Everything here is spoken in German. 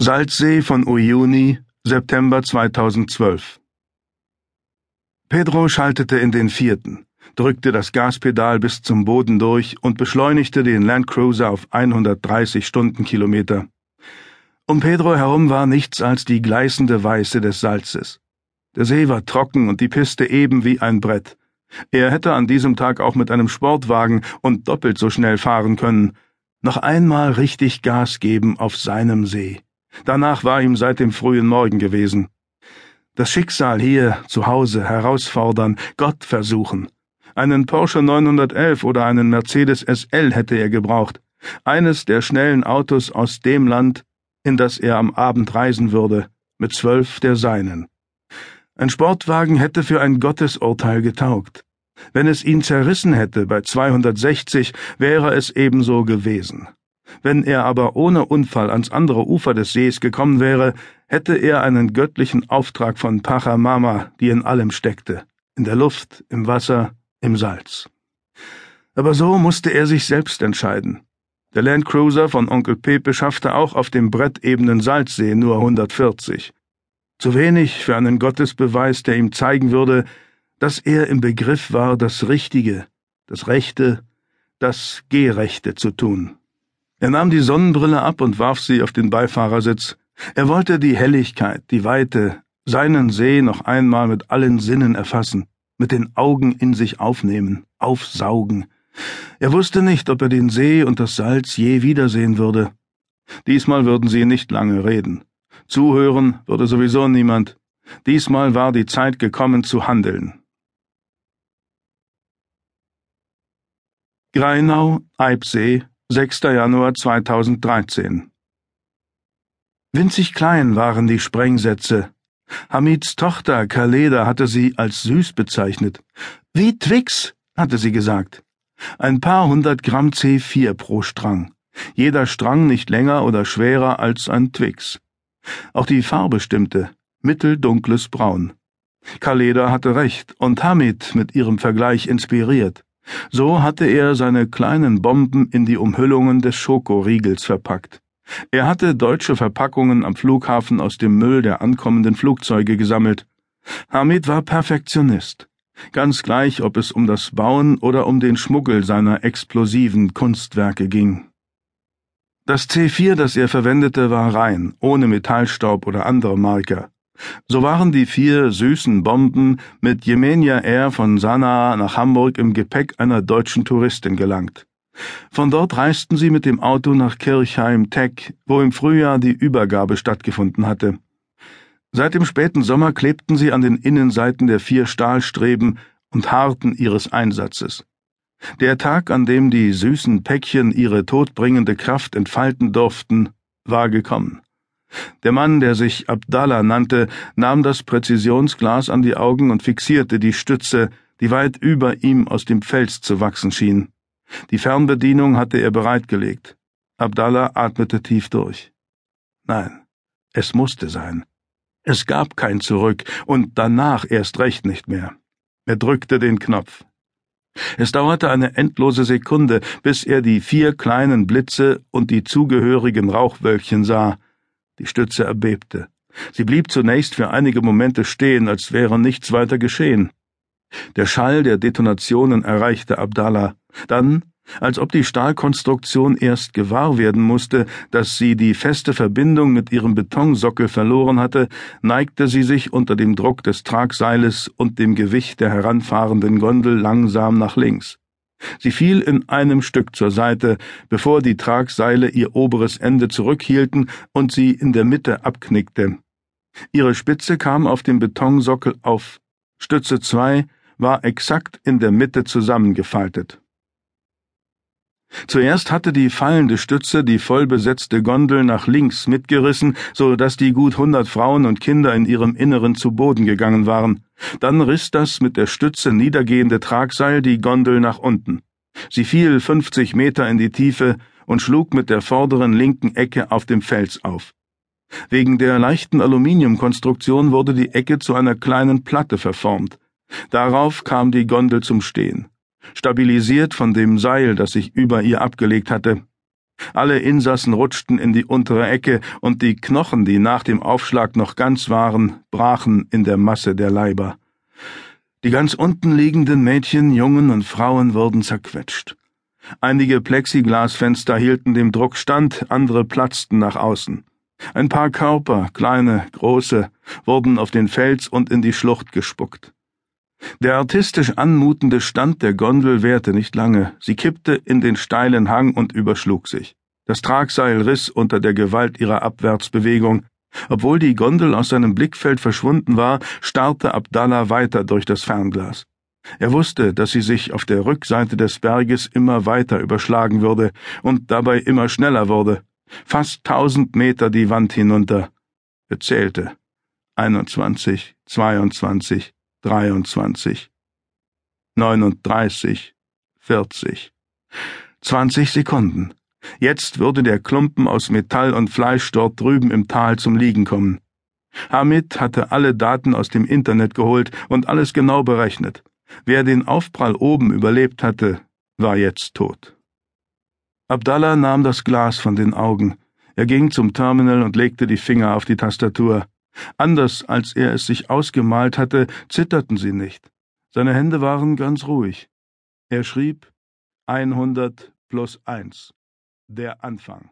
Salzsee von Uyuni, September 2012 Pedro schaltete in den vierten, drückte das Gaspedal bis zum Boden durch und beschleunigte den Landcruiser auf 130 Stundenkilometer. Um Pedro herum war nichts als die gleißende Weiße des Salzes. Der See war trocken und die Piste eben wie ein Brett. Er hätte an diesem Tag auch mit einem Sportwagen und doppelt so schnell fahren können. Noch einmal richtig Gas geben auf seinem See. Danach war ihm seit dem frühen Morgen gewesen. Das Schicksal hier zu Hause herausfordern, Gott versuchen. Einen Porsche 911 oder einen Mercedes SL hätte er gebraucht. Eines der schnellen Autos aus dem Land, in das er am Abend reisen würde, mit zwölf der seinen. Ein Sportwagen hätte für ein Gottesurteil getaugt. Wenn es ihn zerrissen hätte bei 260, wäre es ebenso gewesen. Wenn er aber ohne Unfall ans andere Ufer des Sees gekommen wäre, hätte er einen göttlichen Auftrag von Pachamama, die in allem steckte, in der Luft, im Wasser, im Salz. Aber so musste er sich selbst entscheiden. Der Landcruiser von Onkel Pepe schaffte auch auf dem brettebenen Salzsee nur 140. Zu wenig für einen Gottesbeweis, der ihm zeigen würde, dass er im Begriff war, das Richtige, das Rechte, das Gerechte zu tun. Er nahm die Sonnenbrille ab und warf sie auf den Beifahrersitz. Er wollte die Helligkeit, die Weite, seinen See noch einmal mit allen Sinnen erfassen, mit den Augen in sich aufnehmen, aufsaugen. Er wusste nicht, ob er den See und das Salz je wiedersehen würde. Diesmal würden sie nicht lange reden. Zuhören würde sowieso niemand. Diesmal war die Zeit gekommen zu handeln. Greinau, Eibsee, 6. Januar 2013 Winzig klein waren die Sprengsätze. Hamids Tochter Khaleda hatte sie als süß bezeichnet. Wie Twix, hatte sie gesagt. Ein paar hundert Gramm C4 pro Strang. Jeder Strang nicht länger oder schwerer als ein Twix. Auch die Farbe stimmte. Mitteldunkles Braun. Khaleda hatte recht und Hamid mit ihrem Vergleich inspiriert. So hatte er seine kleinen Bomben in die Umhüllungen des Schokoriegels verpackt. Er hatte deutsche Verpackungen am Flughafen aus dem Müll der ankommenden Flugzeuge gesammelt. Hamid war Perfektionist. Ganz gleich, ob es um das Bauen oder um den Schmuggel seiner explosiven Kunstwerke ging. Das C4, das er verwendete, war rein, ohne Metallstaub oder andere Marker. So waren die vier süßen Bomben mit Yemenia Air von Sanaa nach Hamburg im Gepäck einer deutschen Touristin gelangt. Von dort reisten sie mit dem Auto nach Kirchheim-Teck, wo im Frühjahr die Übergabe stattgefunden hatte. Seit dem späten Sommer klebten sie an den Innenseiten der vier Stahlstreben und harrten ihres Einsatzes. Der Tag, an dem die süßen Päckchen ihre todbringende Kraft entfalten durften, war gekommen. Der Mann, der sich Abdallah nannte, nahm das Präzisionsglas an die Augen und fixierte die Stütze, die weit über ihm aus dem Fels zu wachsen schien. Die Fernbedienung hatte er bereitgelegt. Abdallah atmete tief durch. Nein, es musste sein. Es gab kein Zurück und danach erst recht nicht mehr. Er drückte den Knopf. Es dauerte eine endlose Sekunde, bis er die vier kleinen Blitze und die zugehörigen Rauchwölkchen sah, die Stütze erbebte. Sie blieb zunächst für einige Momente stehen, als wäre nichts weiter geschehen. Der Schall der Detonationen erreichte Abdallah. Dann, als ob die Stahlkonstruktion erst gewahr werden musste, dass sie die feste Verbindung mit ihrem Betonsockel verloren hatte, neigte sie sich unter dem Druck des Tragseiles und dem Gewicht der heranfahrenden Gondel langsam nach links. Sie fiel in einem Stück zur Seite, bevor die Tragseile ihr oberes Ende zurückhielten und sie in der Mitte abknickte. Ihre Spitze kam auf dem Betonsockel auf. Stütze 2 war exakt in der Mitte zusammengefaltet. Zuerst hatte die fallende Stütze die vollbesetzte Gondel nach links mitgerissen, so dass die gut hundert Frauen und Kinder in ihrem Inneren zu Boden gegangen waren. Dann riss das mit der Stütze niedergehende Tragseil die Gondel nach unten. Sie fiel fünfzig Meter in die Tiefe und schlug mit der vorderen linken Ecke auf dem Fels auf. Wegen der leichten Aluminiumkonstruktion wurde die Ecke zu einer kleinen Platte verformt. Darauf kam die Gondel zum Stehen stabilisiert von dem Seil, das sich über ihr abgelegt hatte. Alle Insassen rutschten in die untere Ecke, und die Knochen, die nach dem Aufschlag noch ganz waren, brachen in der Masse der Leiber. Die ganz unten liegenden Mädchen, Jungen und Frauen wurden zerquetscht. Einige Plexiglasfenster hielten dem Druck stand, andere platzten nach außen. Ein paar Körper, kleine, große, wurden auf den Fels und in die Schlucht gespuckt. Der artistisch anmutende Stand der Gondel währte nicht lange, sie kippte in den steilen Hang und überschlug sich. Das Tragseil riss unter der Gewalt ihrer Abwärtsbewegung. Obwohl die Gondel aus seinem Blickfeld verschwunden war, starrte Abdallah weiter durch das Fernglas. Er wusste, dass sie sich auf der Rückseite des Berges immer weiter überschlagen würde und dabei immer schneller wurde. Fast tausend Meter die Wand hinunter. Er zählte. 21, 22, 23, 39, 40. 20 Sekunden. Jetzt würde der Klumpen aus Metall und Fleisch dort drüben im Tal zum Liegen kommen. Hamid hatte alle Daten aus dem Internet geholt und alles genau berechnet. Wer den Aufprall oben überlebt hatte, war jetzt tot. Abdallah nahm das Glas von den Augen. Er ging zum Terminal und legte die Finger auf die Tastatur. Anders als er es sich ausgemalt hatte, zitterten sie nicht. Seine Hände waren ganz ruhig. Er schrieb 100 plus 1. Der Anfang.